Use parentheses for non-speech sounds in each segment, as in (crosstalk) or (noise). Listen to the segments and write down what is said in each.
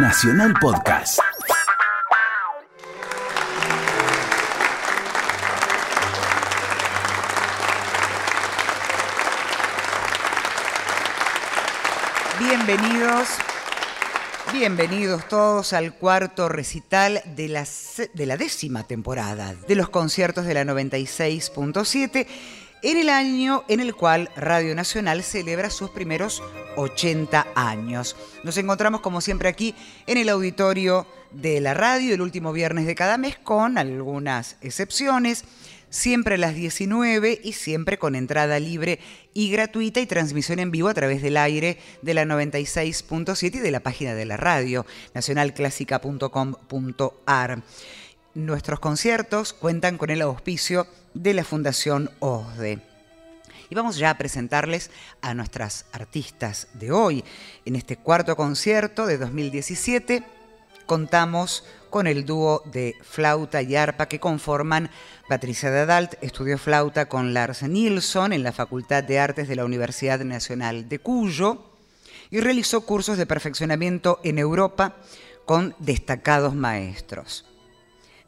Nacional Podcast. Bienvenidos, bienvenidos todos al cuarto recital de la, de la décima temporada de los conciertos de la 96.7 en el año en el cual Radio Nacional celebra sus primeros 80 años. Nos encontramos como siempre aquí en el auditorio de la radio el último viernes de cada mes con algunas excepciones. Siempre a las 19 y siempre con entrada libre y gratuita y transmisión en vivo a través del aire de la 96.7 y de la página de la radio, nacionalclásica.com.ar. Nuestros conciertos cuentan con el auspicio de la Fundación OSDE. Y vamos ya a presentarles a nuestras artistas de hoy. En este cuarto concierto de 2017 contamos con el dúo de flauta y arpa que conforman Patricia Dadalt, estudió flauta con Lars Nilsson en la Facultad de Artes de la Universidad Nacional de Cuyo y realizó cursos de perfeccionamiento en Europa con destacados maestros.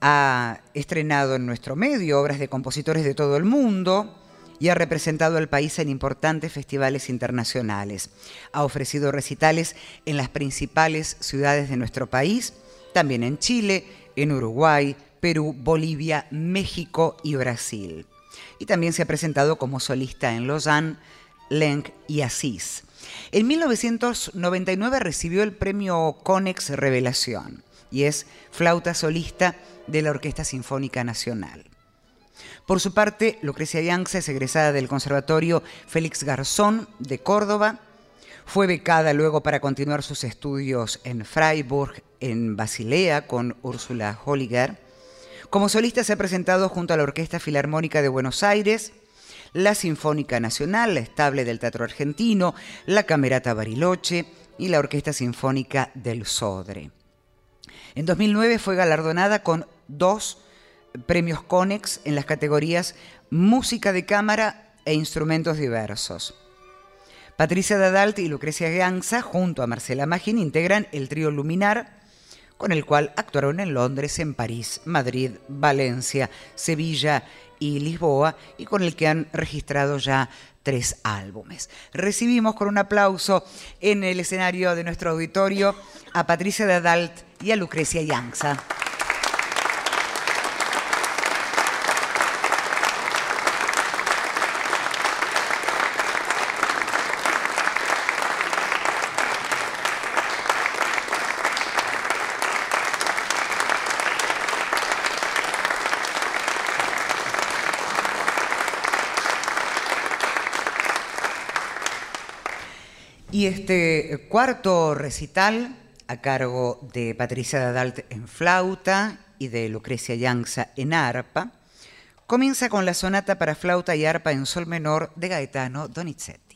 Ha estrenado en nuestro medio obras de compositores de todo el mundo y ha representado al país en importantes festivales internacionales. Ha ofrecido recitales en las principales ciudades de nuestro país, también en Chile, en Uruguay, Perú, Bolivia, México y Brasil. Y también se ha presentado como solista en Lausanne, Lenk y Asís. En 1999 recibió el premio Conex Revelación y es flauta solista de la Orquesta Sinfónica Nacional. Por su parte, Lucrecia Yanza es egresada del Conservatorio Félix Garzón de Córdoba. Fue becada luego para continuar sus estudios en Freiburg, en Basilea, con Úrsula Holliger. Como solista se ha presentado junto a la Orquesta Filarmónica de Buenos Aires, la Sinfónica Nacional, la Estable del Teatro Argentino, la Camerata Bariloche y la Orquesta Sinfónica del Sodre. En 2009 fue galardonada con dos premios Conex en las categorías Música de Cámara e Instrumentos Diversos. Patricia Dadalt y Lucrecia Ganza, junto a Marcela Magin, integran el trío Luminar, con el cual actuaron en Londres, en París, Madrid, Valencia, Sevilla y Lisboa, y con el que han registrado ya tres álbumes. Recibimos con un aplauso en el escenario de nuestro auditorio a Patricia Dadalt y a Lucrecia Yanza. Y este cuarto recital, a cargo de Patricia Dadalt en flauta y de Lucrecia Yanza en arpa, comienza con la sonata para flauta y arpa en sol menor de Gaetano Donizetti.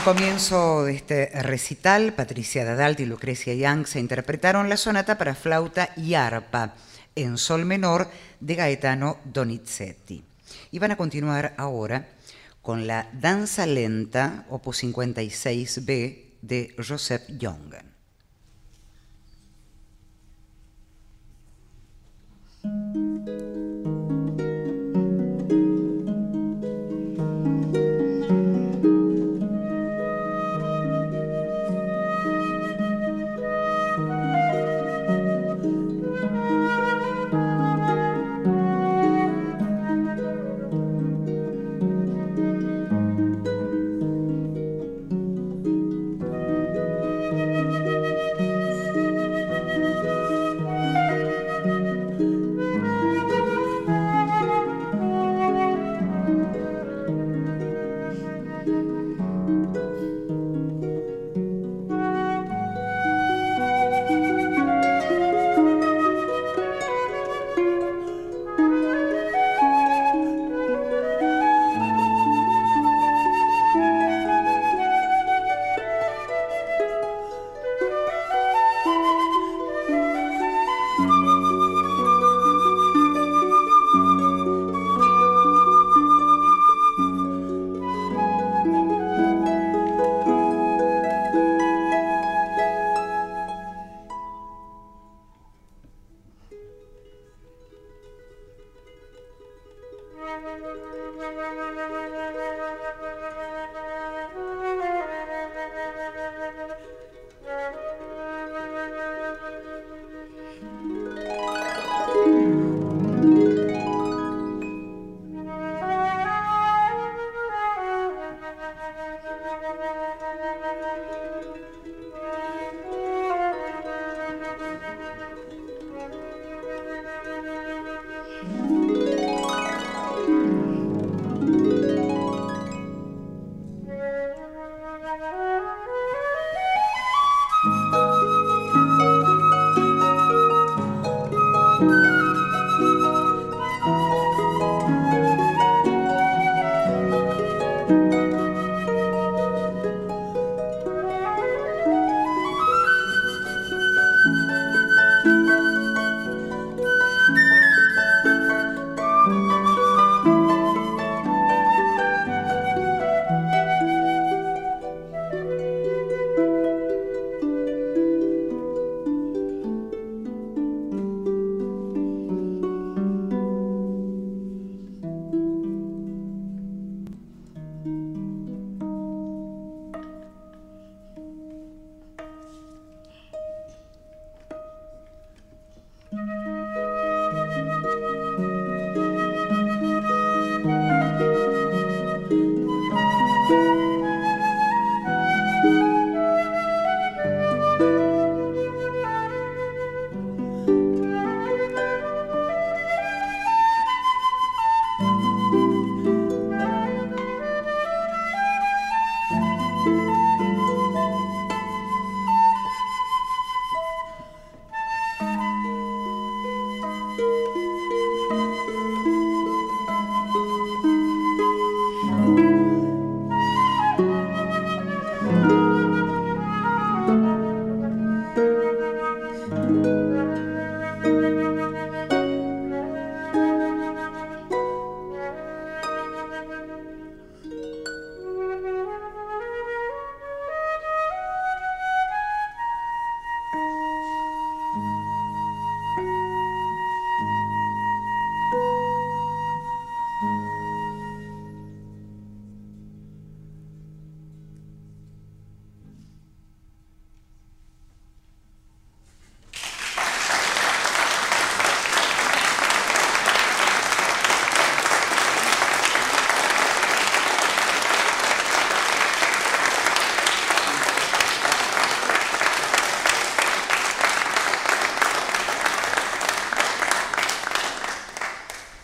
El comienzo de este recital, Patricia Dadalt y Lucrecia Young se interpretaron la sonata para flauta y arpa en sol menor de Gaetano Donizetti. Y van a continuar ahora con la danza lenta, opus 56b, de Joseph Jongen.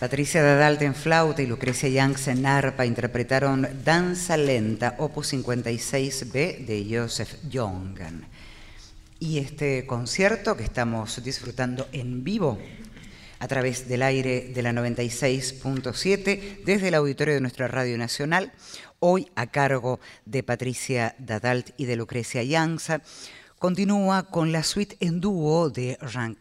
Patricia Dadalt en flauta y Lucrecia Youngs en arpa interpretaron Danza Lenta, opus 56b de Joseph Jongen. Y este concierto que estamos disfrutando en vivo a través del aire de la 96.7 desde el auditorio de nuestra Radio Nacional, hoy a cargo de Patricia Dadalt y de Lucrecia Yanza, continúa con la suite en dúo de Jean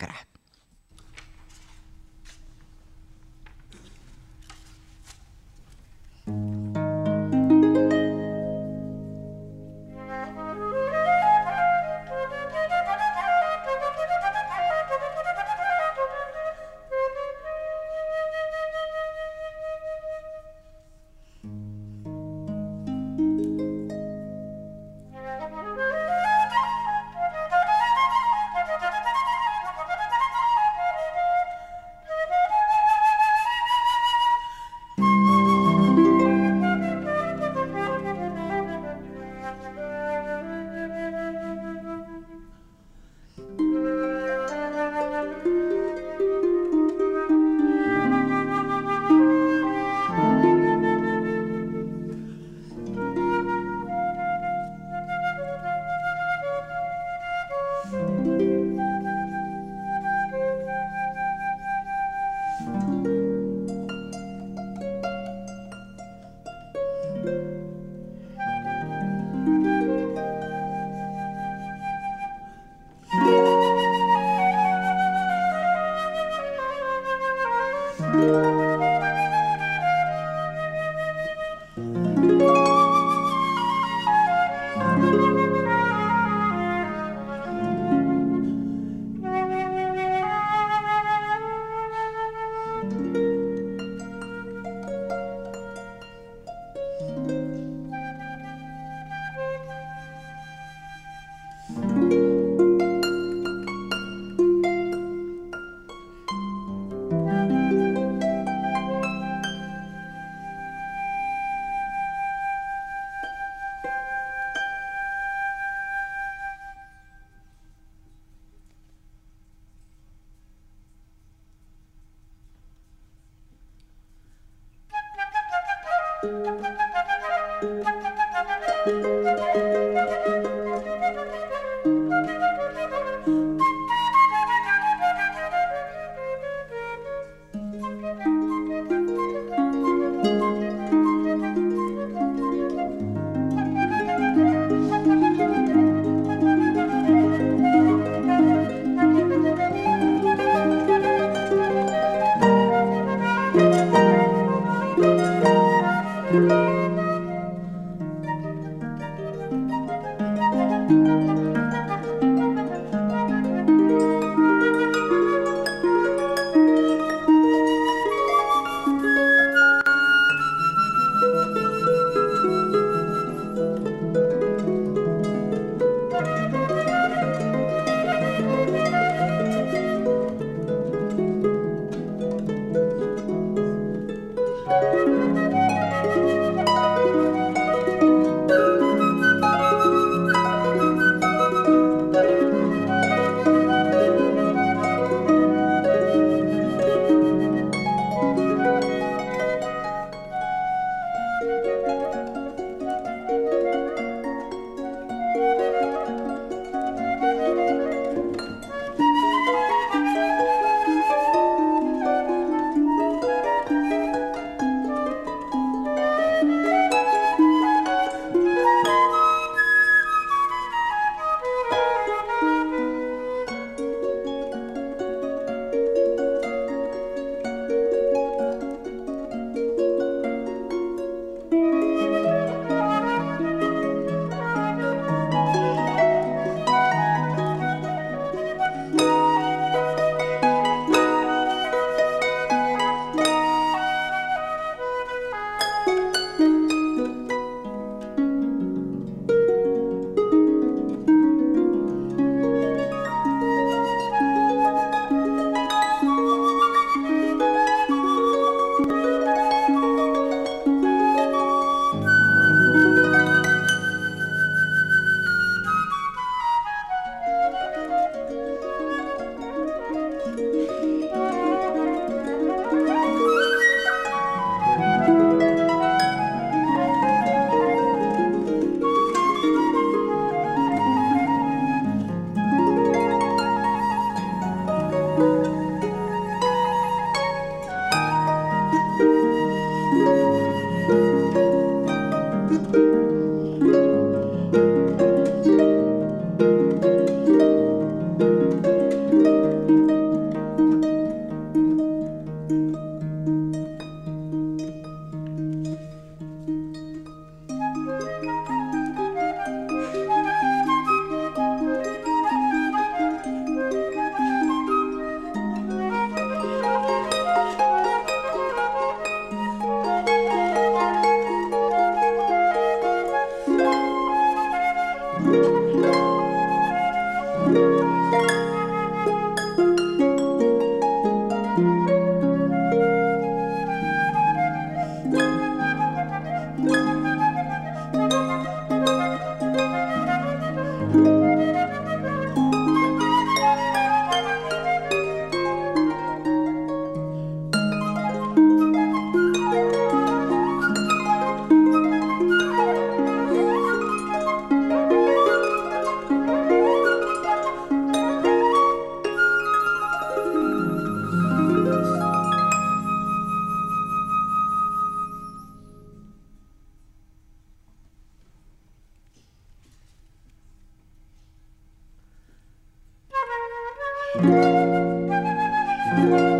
Thank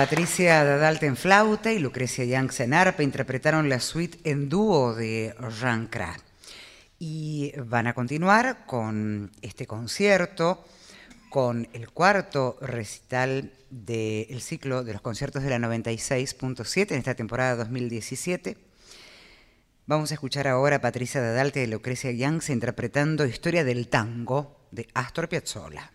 Patricia Dadalte en flauta y Lucrecia Young en arpa interpretaron la suite en dúo de Jean Crat. Y van a continuar con este concierto, con el cuarto recital del ciclo de los conciertos de la 96.7 en esta temporada 2017. Vamos a escuchar ahora a Patricia Dadalte y Lucrecia Young interpretando Historia del Tango de Astor Piazzolla.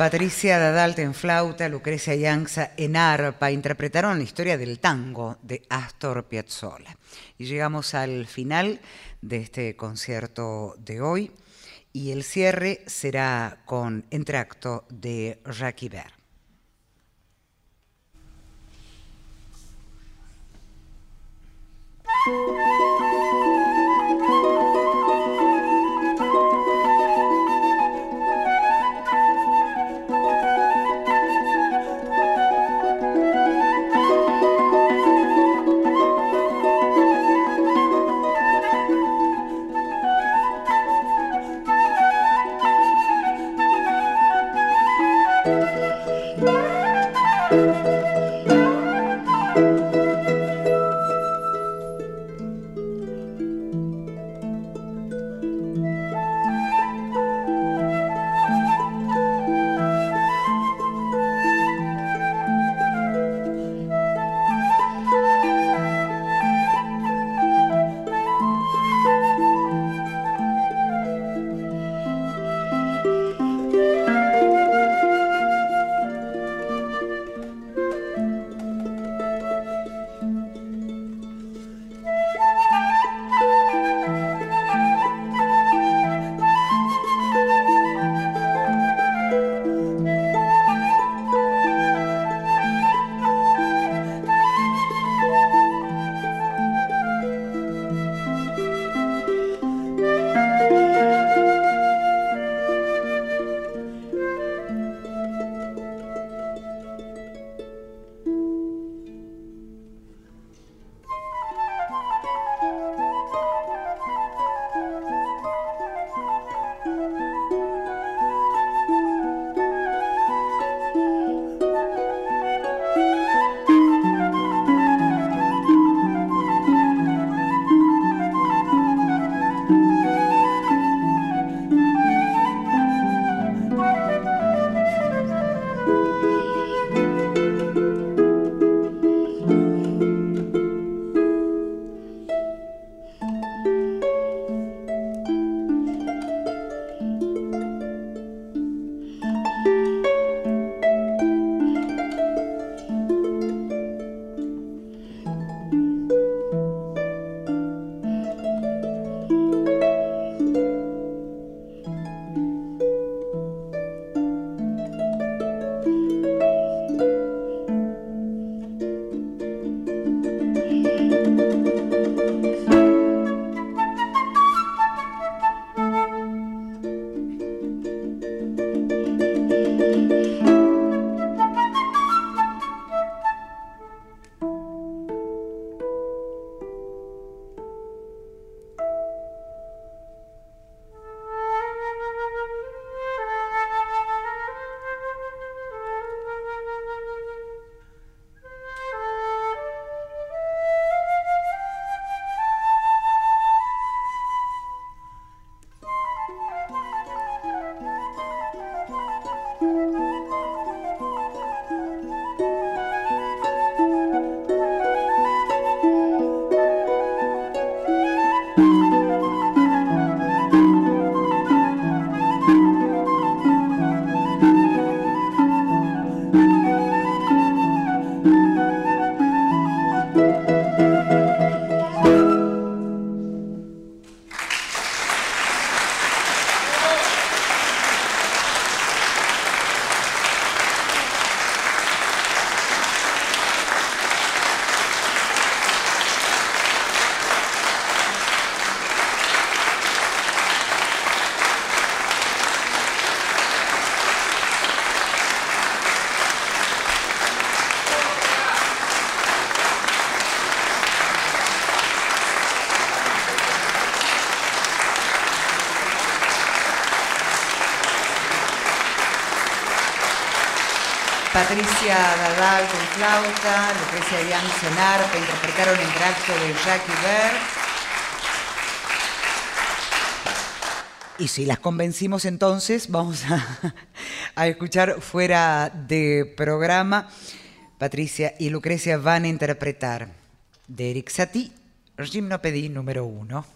Patricia Dadalt en flauta, Lucrecia Yanza en arpa interpretaron la historia del tango de Astor Piazzolla. Y llegamos al final de este concierto de hoy y el cierre será con entracto de Jacques Ibert. (laughs) Patricia Dadal con flauta, Lucrecia Yang en arpa, interpretaron el tracto de Jacques Ver. Y si las convencimos entonces, vamos a, escuchar fuera de programa. Patricia y Lucrecia van a interpretar de Eric Satie, Gimnopédie número uno.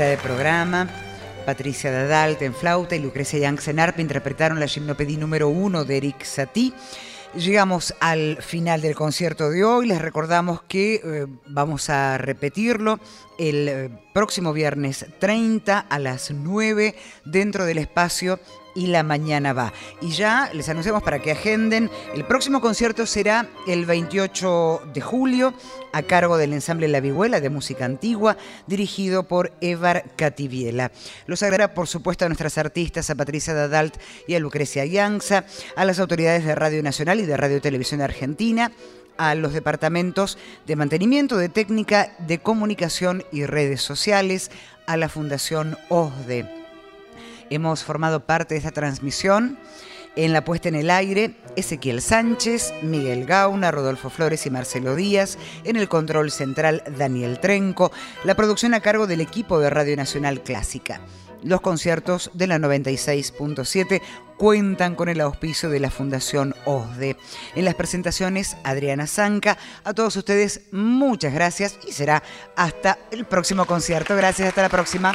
De programa, Patricia Dadalt en flauta y Lucrecia Young en arpa interpretaron la gimnopedía número uno de Eric Satie. Llegamos al final del concierto de hoy. Les recordamos que eh, vamos a repetirlo el eh, próximo viernes 30 a las 9 dentro del espacio y la mañana va. Y ya les anunciamos para que agenden, el próximo concierto será el 28 de julio a cargo del ensamble La Vihuela de música antigua, dirigido por Evar Cativiela. Los agradará, por supuesto, a nuestras artistas, a Patricia Dadalt y a Lucrecia Yanza, a las autoridades de Radio Nacional y de Radio Televisión Argentina, a los departamentos de mantenimiento, de técnica, de comunicación y redes sociales, a la Fundación OSDE hemos formado parte de esta transmisión. En la puesta en el aire, Ezequiel Sánchez, Miguel Gauna, Rodolfo Flores y Marcelo Díaz. En el control central, Daniel Trenco. La producción a cargo del equipo de Radio Nacional Clásica. Los conciertos de la 96.7 cuentan con el auspicio de la Fundación OSDE. En las presentaciones, Adriana Zanca. A todos ustedes, muchas gracias y será hasta el próximo concierto. Gracias, hasta la próxima.